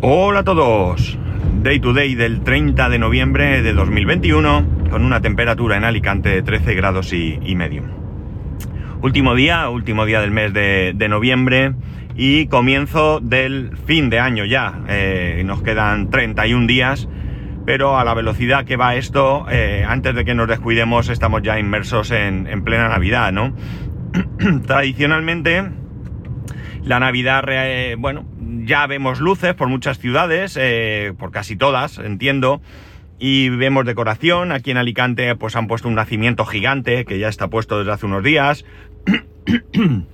Hola a todos. Day to day del 30 de noviembre de 2021 con una temperatura en Alicante de 13 grados y, medio. Último día, último día del mes de, noviembre y comienzo del fin de año ya. Eh, nos quedan 31 días, pero a la velocidad que va esto, eh, antes de que nos descuidemos, estamos ya inmersos en, en plena Navidad, ¿no? Tradicionalmente, la Navidad, bueno, ya vemos luces por muchas ciudades, eh, por casi todas, entiendo, y vemos decoración. Aquí en Alicante, pues han puesto un nacimiento gigante que ya está puesto desde hace unos días.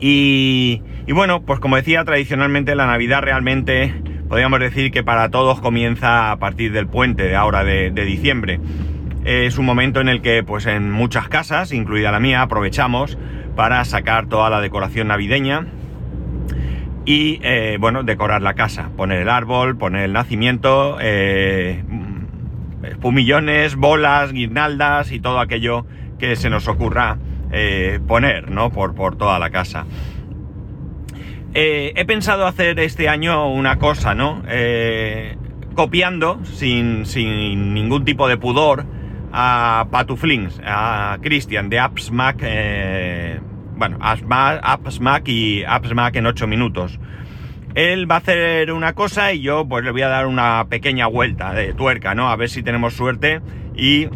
y, bueno, pues como decía, tradicionalmente la Navidad realmente podríamos decir que para todos comienza a partir del puente de ahora de, de diciembre. Es un momento en el que, pues en muchas casas, incluida la mía, aprovechamos para sacar toda la decoración navideña y, eh, bueno, decorar la casa, poner el árbol, poner el nacimiento, eh, espumillones, bolas, guirnaldas y todo aquello que se nos ocurra eh, poner, ¿no? Por, por, toda la casa. he pensado hacer este año una cosa, ¿no? copiando, sin, sin ningún tipo de pudor, a Patuflings, a Christian de AppsMac, eh, bueno, AppsMac y AppsMac en 8 minutos. Él va a hacer una cosa y yo pues le voy a dar una pequeña vuelta de tuerca, ¿no? A ver si tenemos suerte y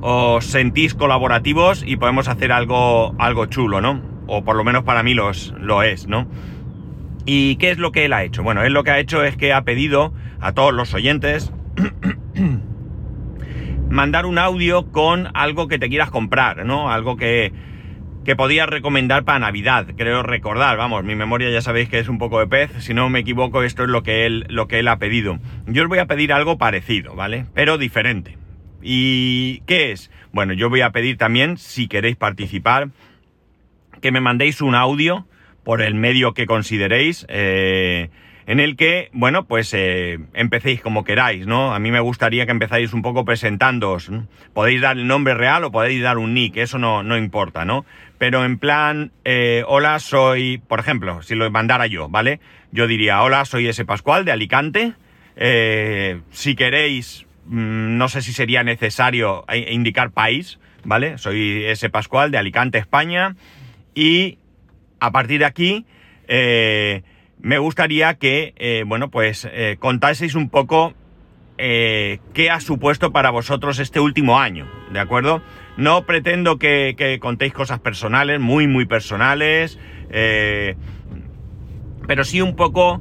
os sentís colaborativos y podemos hacer algo, algo chulo, ¿no? O por lo menos para mí los, lo es, ¿no? ¿Y qué es lo que él ha hecho? Bueno, él lo que ha hecho es que ha pedido a todos los oyentes mandar un audio con algo que te quieras comprar, ¿no? Algo que, que podías recomendar para Navidad, creo recordar, vamos, mi memoria ya sabéis que es un poco de pez, si no me equivoco esto es lo que él, lo que él ha pedido. Yo os voy a pedir algo parecido, ¿vale? Pero diferente. ¿Y qué es? Bueno, yo voy a pedir también, si queréis participar, que me mandéis un audio por el medio que consideréis, eh, en el que, bueno, pues eh, empecéis como queráis, ¿no? A mí me gustaría que empezáis un poco presentándoos. Podéis dar el nombre real o podéis dar un nick, eso no, no importa, ¿no? Pero en plan, eh, hola, soy, por ejemplo, si lo mandara yo, ¿vale? Yo diría, hola, soy ese Pascual de Alicante. Eh, si queréis, mmm, no sé si sería necesario indicar país, ¿vale? Soy ese Pascual de Alicante, España. Y a partir de aquí, eh, me gustaría que, eh, bueno, pues eh, contaseis un poco eh, qué ha supuesto para vosotros este último año, ¿de acuerdo? No pretendo que, contéis cosas personales, muy, muy personales, eh, pero sí un poco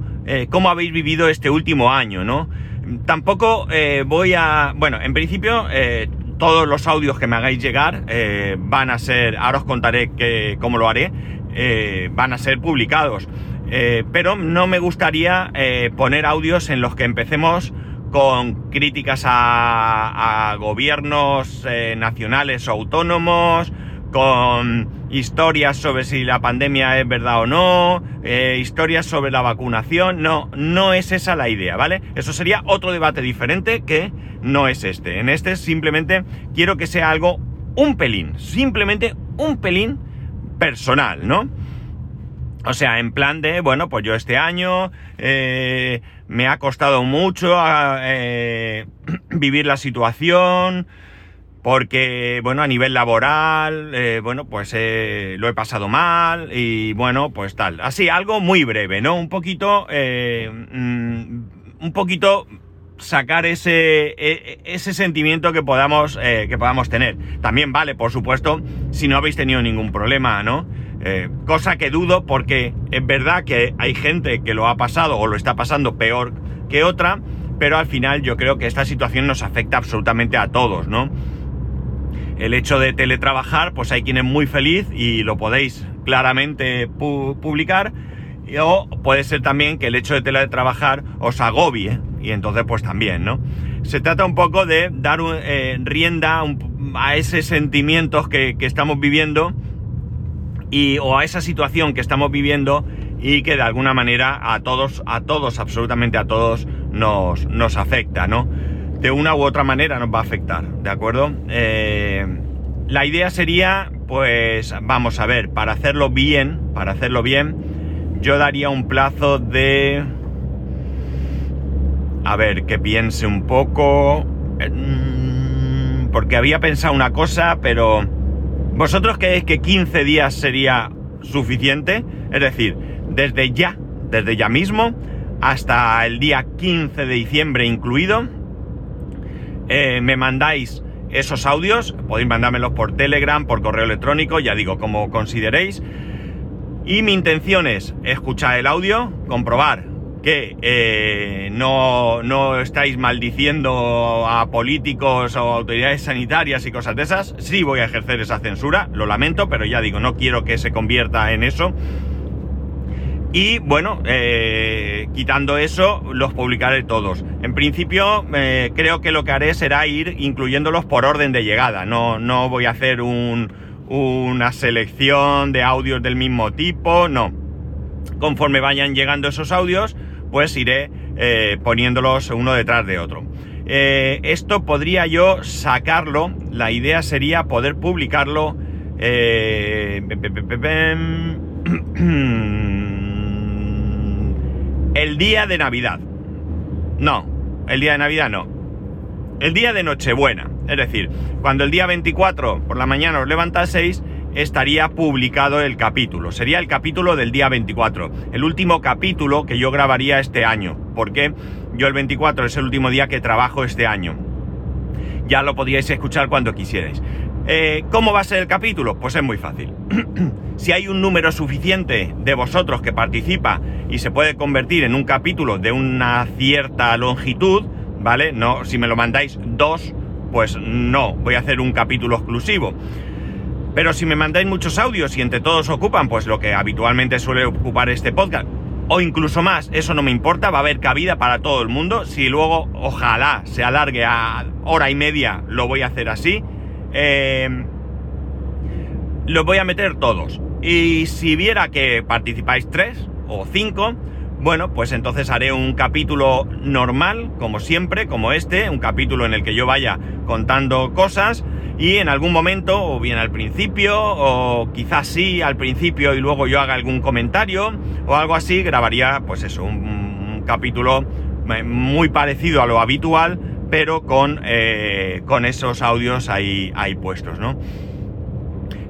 cómo habéis vivido este último año, ¿no? Tampoco voy a... Bueno, en principio todos los audios que me hagáis llegar van a ser, ahora os contaré que, cómo lo haré, van a ser publicados. Eh, pero no me gustaría eh, poner audios en los que empecemos con críticas a, a gobiernos eh, nacionales o autónomos, con historias sobre si la pandemia es verdad o no, historias sobre la vacunación. No, no es esa la idea, ¿vale? Eso sería otro debate diferente que no es este. En este simplemente quiero que sea algo un pelín, simplemente un pelín personal, ¿no? O sea, en plan de, bueno, pues yo este año eh, me ha costado mucho eh, vivir la situación, porque, bueno, a nivel laboral, eh, bueno, pues lo he pasado mal y, bueno, pues tal. Así, algo muy breve, ¿no? Un poquito, mmm, un poquito sacar ese, ese sentimiento que podamos, que podamos tener. También vale, por supuesto, si no habéis tenido ningún problema, ¿no? Eh, cosa que dudo porque es verdad que hay gente que lo ha pasado o lo está pasando peor que otra, pero al final yo creo que esta situación nos afecta absolutamente a todos, ¿no? El hecho de teletrabajar, pues hay quien es muy feliz y lo podéis claramente pu publicar, o puede ser también que el hecho de teletrabajar os agobie, y entonces pues también, ¿no? Se trata un poco de dar eh, rienda a ese sentimientos que estamos viviendo, y, o a esa situación que estamos viviendo y que de alguna manera a todos, a todos, absolutamente a todos nos, nos afecta, ¿no? De una u otra manera nos va a afectar, ¿de acuerdo? Eh, la idea sería, pues, vamos a ver, para hacerlo bien, para hacerlo bien, yo daría un plazo de a ver, que piense un poco. Mm, porque había pensado una cosa, pero... ¿Vosotros creéis que 15 días sería suficiente? Es decir, desde ya, desde ya mismo, hasta el día 15 de diciembre incluido, eh, me mandáis esos audios, podéis mandármelos por Telegram, por correo electrónico, ya digo, como consideréis. Y mi intención es escuchar el audio, comprobar que eh, no, no, estáis maldiciendo a políticos o autoridades sanitarias y cosas de esas. Sí voy a ejercer esa censura, lo lamento, pero ya digo, no quiero que se convierta en eso. Y bueno, eh, quitando eso, los publicaré todos. En principio, eh, creo que lo que haré será ir incluyéndolos por orden de llegada. No, no voy a hacer una selección de audios del mismo tipo, no. Conforme vayan llegando esos audios, pues iré eh, poniéndolos uno detrás de otro. esto podría yo sacarlo, la idea sería poder publicarlo. el día de Navidad. No, el día de Navidad no. El día de Nochebuena. Es decir, cuando el día 24 por la mañana os levantaseis, estaría publicado el capítulo. Sería el capítulo del día 24. El último capítulo que yo grabaría este año. Porque yo el 24 es el último día que trabajo este año. Ya lo podíais escuchar cuando quisierais. Eh, ¿Cómo va a ser el capítulo? Pues es muy fácil. si hay un número suficiente de vosotros que participa y se puede convertir en un capítulo de una cierta longitud, ¿vale? No, si me lo mandáis dos, pues no, voy a hacer un capítulo exclusivo. Pero si me mandáis muchos audios y entre todos ocupan, pues lo que habitualmente suele ocupar este podcast, o incluso más, eso no me importa, va a haber cabida para todo el mundo. Si luego, ojalá, se alargue a hora y media, lo voy a hacer así. Eh, los voy a meter todos. Y si viera que participáis tres o cinco, bueno, pues entonces haré un capítulo normal, como siempre, como este, un capítulo en el que yo vaya contando cosas y en algún momento, o bien al principio, o quizás sí al principio y luego yo haga algún comentario o algo así, grabaría pues eso, un, capítulo eh, muy parecido a lo habitual, pero con, eh, con esos audios ahí, ahí puestos, ¿no?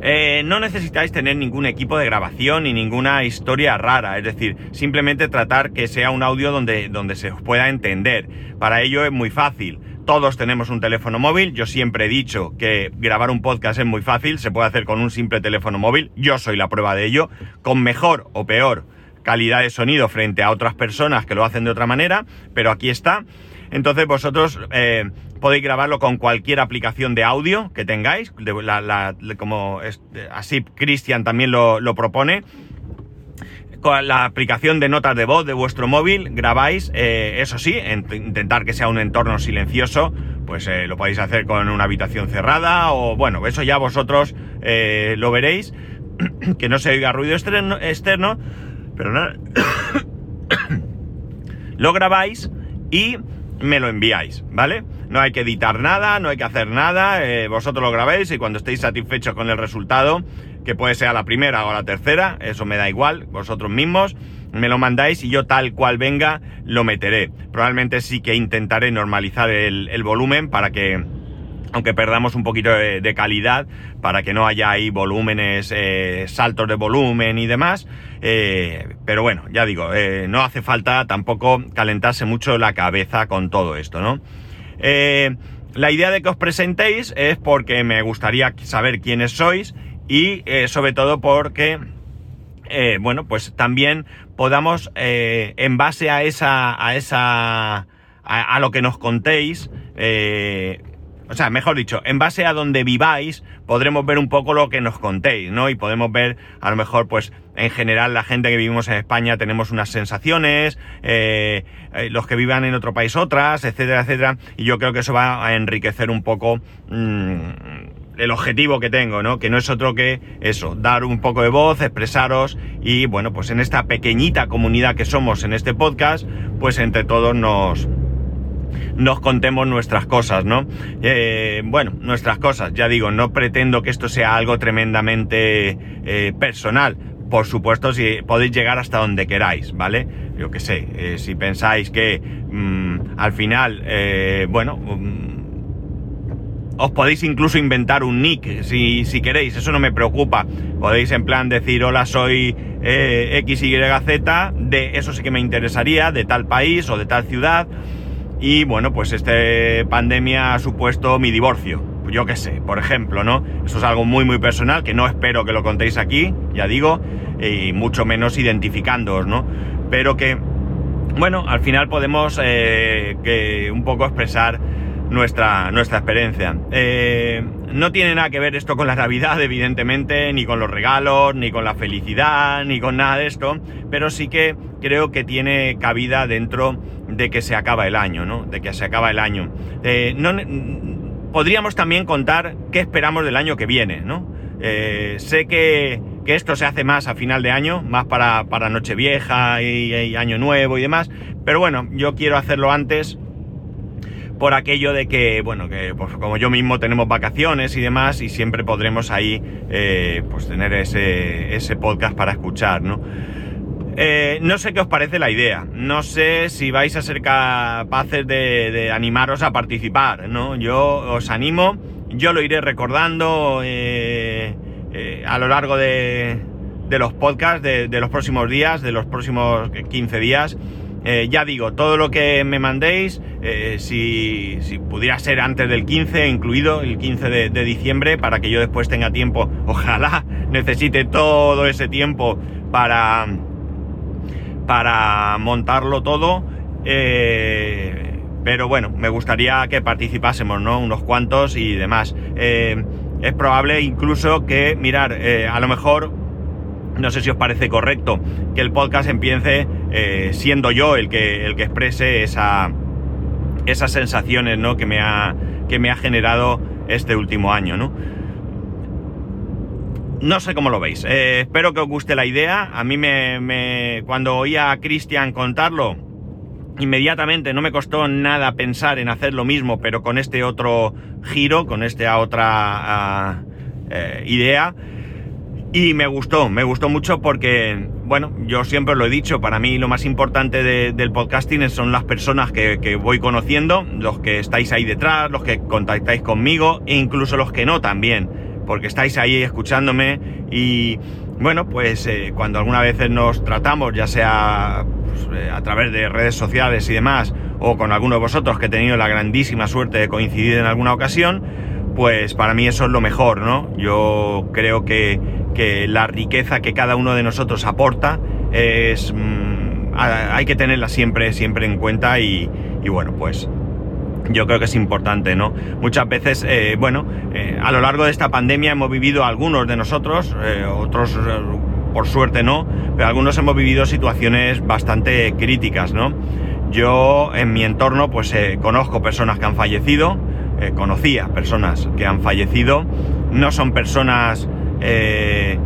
Eh, no necesitáis tener ningún equipo de grabación ni ninguna historia rara, es decir, simplemente tratar que sea un audio donde, donde se os pueda entender. Para ello es muy fácil. Todos tenemos un teléfono móvil, yo siempre he dicho que grabar un podcast es muy fácil, se puede hacer con un simple teléfono móvil, yo soy la prueba de ello, con mejor o peor calidad de sonido frente a otras personas que lo hacen de otra manera, pero aquí está. Entonces vosotros eh, podéis grabarlo con cualquier aplicación de audio que tengáis, como así Cristian también lo, propone. Con la aplicación de notas de voz de vuestro móvil grabáis, eh, eso sí, intentar que sea un entorno silencioso, pues eh, lo podéis hacer con una habitación cerrada o bueno, eso ya vosotros lo veréis, que no se oiga ruido externo, externo pero nada, lo grabáis y me lo enviáis, ¿vale? No hay que editar nada, no hay que hacer nada, eh, vosotros lo grabéis y cuando estéis satisfechos con el resultado, que puede ser la primera o la tercera, eso me da igual, vosotros mismos, me lo mandáis y yo tal cual venga lo meteré. Probablemente sí que intentaré normalizar el volumen para que aunque perdamos un poquito de, calidad para que no haya ahí volúmenes, eh, saltos de volumen y demás. Eh, pero bueno, ya digo, no hace falta tampoco calentarse mucho la cabeza con todo esto, ¿no? La idea de que os presentéis es porque me gustaría saber quiénes sois y sobre todo porque, bueno, pues también podamos, en base a esa, a esa, a, a lo que nos contéis, o sea, mejor dicho, en base a donde viváis, podremos ver un poco lo que nos contéis, ¿no? Y podemos ver, a lo mejor, pues, en general, la gente que vivimos en España tenemos unas sensaciones, eh, eh, los que vivan en otro país otras, etcétera, etcétera. Y yo creo que eso va a enriquecer un poco mm, el objetivo que tengo, ¿no? Que no es otro que eso, dar un poco de voz, expresaros y, bueno, pues en esta pequeñita comunidad que somos en este podcast, pues entre todos nos nos contemos nuestras cosas, ¿no? Eh, bueno, nuestras cosas, ya digo, no pretendo que esto sea algo tremendamente eh, personal. por supuesto, si podéis llegar hasta donde queráis, ¿vale? Yo qué sé, eh, si pensáis que mm, al final, eh, bueno, mm, os podéis incluso inventar un nick si, si, queréis, eso no me preocupa. Podéis en plan decir, hola, soy eh, XYZ, de eso sí que me interesaría, de tal país o de tal ciudad. Y bueno, pues esta pandemia ha supuesto mi divorcio. Yo qué sé, por ejemplo, ¿no? Eso es algo muy, muy personal que no espero que lo contéis aquí, ya digo, y mucho menos identificándoos, ¿no? Pero que, bueno, al final podemos eh, que un poco expresar nuestra, nuestra experiencia. Eh, no tiene nada que ver esto con la Navidad, evidentemente, ni con los regalos, ni con la felicidad, ni con nada de esto, pero sí que creo que tiene cabida dentro de que se acaba el año, ¿no? De que se acaba el año. Eh, no, podríamos también contar qué esperamos del año que viene, ¿no? Eh, sé que, que, esto se hace más a final de año, más para, para Nochevieja y, y Año Nuevo y demás, pero bueno, yo quiero hacerlo antes por aquello de que, bueno, que pues, como yo mismo tenemos vacaciones y demás y siempre podremos ahí eh, pues tener ese, ese, podcast para escuchar, ¿no? Eh, no sé qué os parece la idea, no sé si vais a ser capaces de, animaros a participar, ¿no? Yo os animo, yo lo iré recordando eh, a lo largo de, de los podcasts de, los próximos días, de los próximos 15 días. Eh, ya digo, todo lo que me mandéis, eh, si, pudiera ser antes del 15, incluido el 15 de, diciembre, para que yo después tenga tiempo, ojalá necesite todo ese tiempo para, para montarlo todo. Eh, pero bueno, me gustaría que participásemos, ¿no? Unos cuantos y demás. Es probable incluso que, mirar, a lo mejor no sé si os parece correcto que el podcast empiece eh, siendo yo el que, el que exprese esa, esas sensaciones ¿no? que, me ha, que me ha generado este último año. ¿no? No sé cómo lo veis. Eh, espero que os guste la idea. A mí me, me cuando oía a Cristian contarlo, inmediatamente no me costó nada pensar en hacer lo mismo, pero con este otro giro, con esta otra uh, eh, idea. Y me gustó, me gustó mucho porque, bueno, yo siempre lo he dicho, para mí lo más importante de, del podcasting son las personas que, que, voy conociendo, los que estáis ahí detrás, los que contactáis conmigo e incluso los que no también, porque estáis ahí escuchándome y, bueno, pues eh, cuando alguna vez nos tratamos, ya sea pues, eh, a través de redes sociales y demás, o con alguno de vosotros que he tenido la grandísima suerte de coincidir en alguna ocasión, pues para mí eso es lo mejor, ¿no? Yo creo que que la riqueza que cada uno de nosotros aporta es mmm, hay que tenerla siempre siempre en cuenta y, y, bueno pues yo creo que es importante no muchas veces eh, bueno eh, a lo largo de esta pandemia hemos vivido algunos de nosotros eh, otros por suerte no pero algunos hemos vivido situaciones bastante críticas no yo en mi entorno pues conozco personas que han fallecido conocía personas que han fallecido no son personas eh,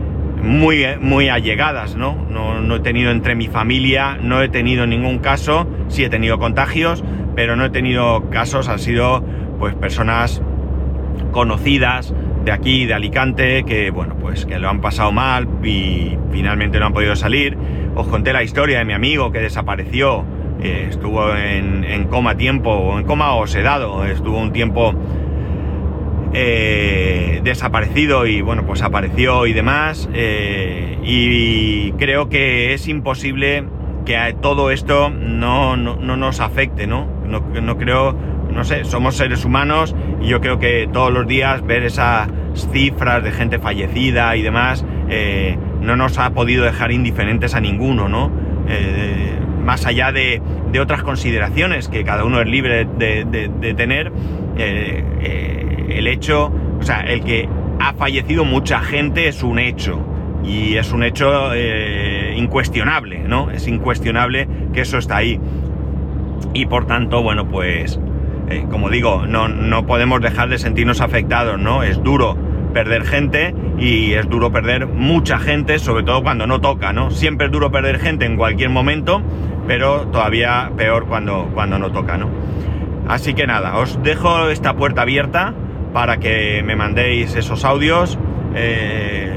muy, muy allegadas, ¿no? ¿no? ¿no? he tenido entre mi familia, no he tenido ningún caso, sí he tenido contagios, pero no he tenido casos, han sido pues personas conocidas de aquí, de Alicante, que bueno, pues que lo han pasado mal y finalmente no han podido salir. Os conté la historia de mi amigo que desapareció, eh, estuvo en, en, coma tiempo, o en coma o sedado, estuvo un tiempo eh, desaparecido y bueno, pues apareció y demás. Eh, y creo que es imposible que todo esto no, no, no nos afecte, ¿no? ¿no? No creo, no sé, somos seres humanos y yo creo que todos los días ver esas cifras de gente fallecida y demás eh, no nos ha podido dejar indiferentes a ninguno, ¿no? Más allá de, de, otras consideraciones que cada uno es libre de, tener, el hecho, o sea, el que ha fallecido mucha gente es un hecho. Y es un hecho eh, incuestionable, ¿no? Es incuestionable que eso está ahí. Y por tanto, bueno, pues, eh, como digo, no, no podemos dejar de sentirnos afectados, ¿no? Es duro perder gente y es duro perder mucha gente, sobre todo cuando no toca, ¿no? Siempre es duro perder gente en cualquier momento, pero todavía peor cuando, cuando no toca, ¿no? Así que nada, os dejo esta puerta abierta para que me mandéis esos audios. Eh,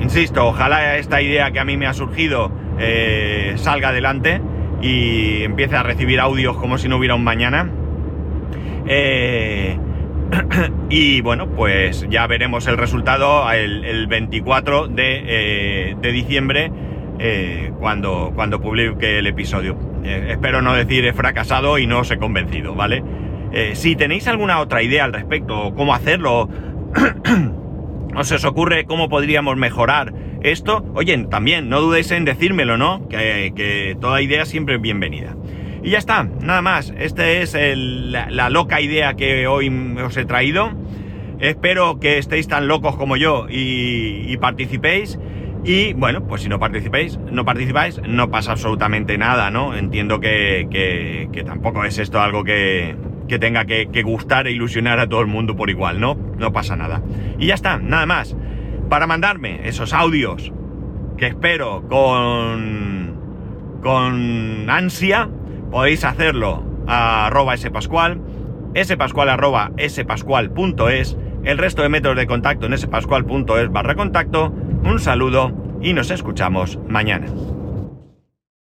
insisto, ojalá esta idea que a mí me ha surgido eh, salga adelante y empiece a recibir audios como si no hubiera un mañana. Eh, y bueno, pues ya veremos el resultado el, 24 de, diciembre cuando, cuando publique el episodio. espero no decir he fracasado y no os he convencido, ¿vale? Si tenéis alguna otra idea al respecto, cómo hacerlo, ¿O se os ocurre cómo podríamos mejorar esto? Oye, también, no dudéis en decírmelo, ¿no? Que, toda idea siempre es bienvenida. Y ya está, nada más. Esta es la, loca idea que hoy os he traído. Espero que estéis tan locos como yo y, participéis. Y bueno, pues si no participéis, no participáis, no pasa absolutamente nada, ¿no? Entiendo que tampoco es esto algo que, que tenga que, gustar e ilusionar a todo el mundo por igual, ¿no? No pasa nada. Y ya está, nada más. Para mandarme esos audios que espero con, con ansia, podéis hacerlo a arroba spascual, spascual arroba spascual.es, el resto de métodos de contacto en spascual.es barra contacto. Un saludo y nos escuchamos mañana.